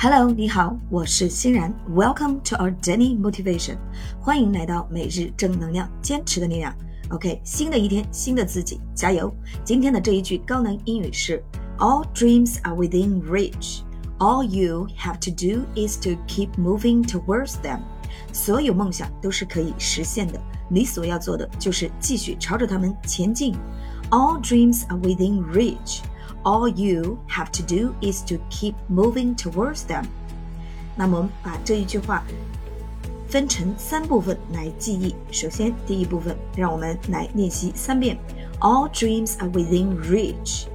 Hello，你好，我是欣然。Welcome to our daily motivation，欢迎来到每日正能量，坚持的力量。OK，新的一天，新的自己，加油！今天的这一句高能英语是：All dreams are within reach. All you have to do is to keep moving towards them. 所有梦想都是可以实现的，你所要做的就是继续朝着他们前进。All dreams are within reach. All you have to do is to keep moving towards them。那么我们把这一句话分成三部分来记忆。首先，第一部分，让我们来练习三遍。All dreams are within reach.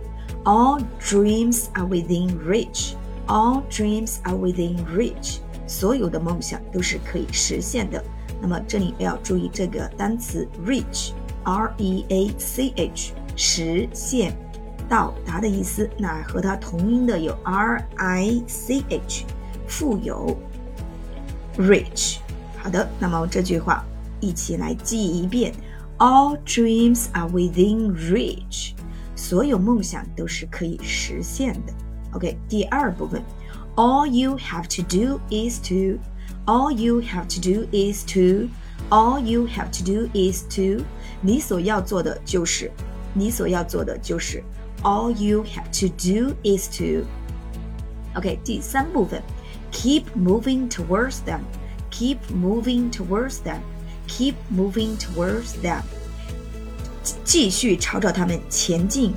All dreams are within reach. All dreams are within reach. 所有的梦想都是可以实现的。那么这里要注意这个单词 reach，r e a c h，实现。 到达的意思，那和它同音的有 r i c h，富有，rich。好的，那么这句话一起来记一遍：All dreams are within reach。所有梦想都是可以实现的。OK，第二部分，All you have to do is to，All you have to do is to，All you have to do is to，你所要做的就是，你所要做的就是。 all you have to do is to OK 第三部分 keep moving towards them keep moving towards them keep moving towards them 继续朝着他们前进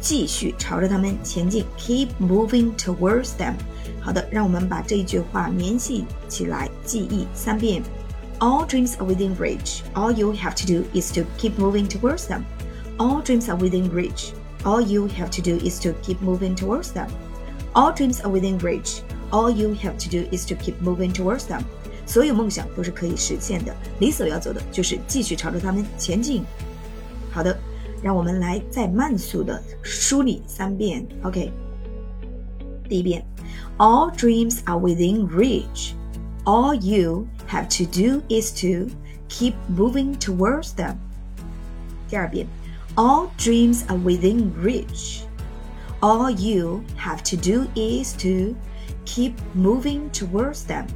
继续朝着他们前进 keep moving towards them 好的让我们把这一句话联系起来记忆三遍 All dreams are within reach. All you have to do is to keep moving towards them. All dreams are within reach. All you have to do is to keep moving towards them. All dreams are within reach. All you have to do is to keep moving towards them. 所有梦想都是可以实现的，你所要做的就是继续朝着他们前进。好的，让我们来再慢速的梳理三遍。OK，第一遍，All dreams are within reach. All you have to do is to keep moving towards them. 第二遍。 all dreams are within reach. All you have to do is to keep moving towards them.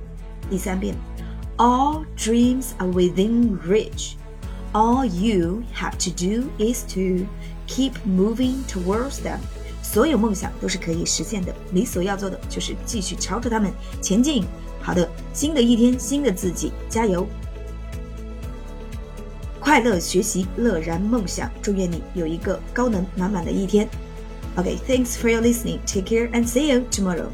第三遍，All dreams are within reach. All you have to do is to keep moving towards them. 所有梦想都是可以实现的，你所要做的就是继续朝着他们前进。好的，新的一天，新的自己，加油！ 快乐学习，乐然梦想。祝愿你有一个高能满满的一天。OK，thanks for your listening. Take care and see you tomorrow.